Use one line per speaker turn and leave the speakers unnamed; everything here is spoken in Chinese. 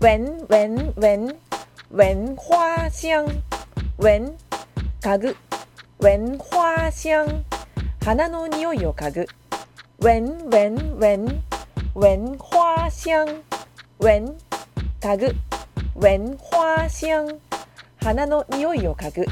闻闻闻闻花香，闻嘎嘎，闻花香，花の匂いを嗅ぐ。闻闻闻闻花香，闻嘎嘎，闻花香，花の匂いを嗅ぐ。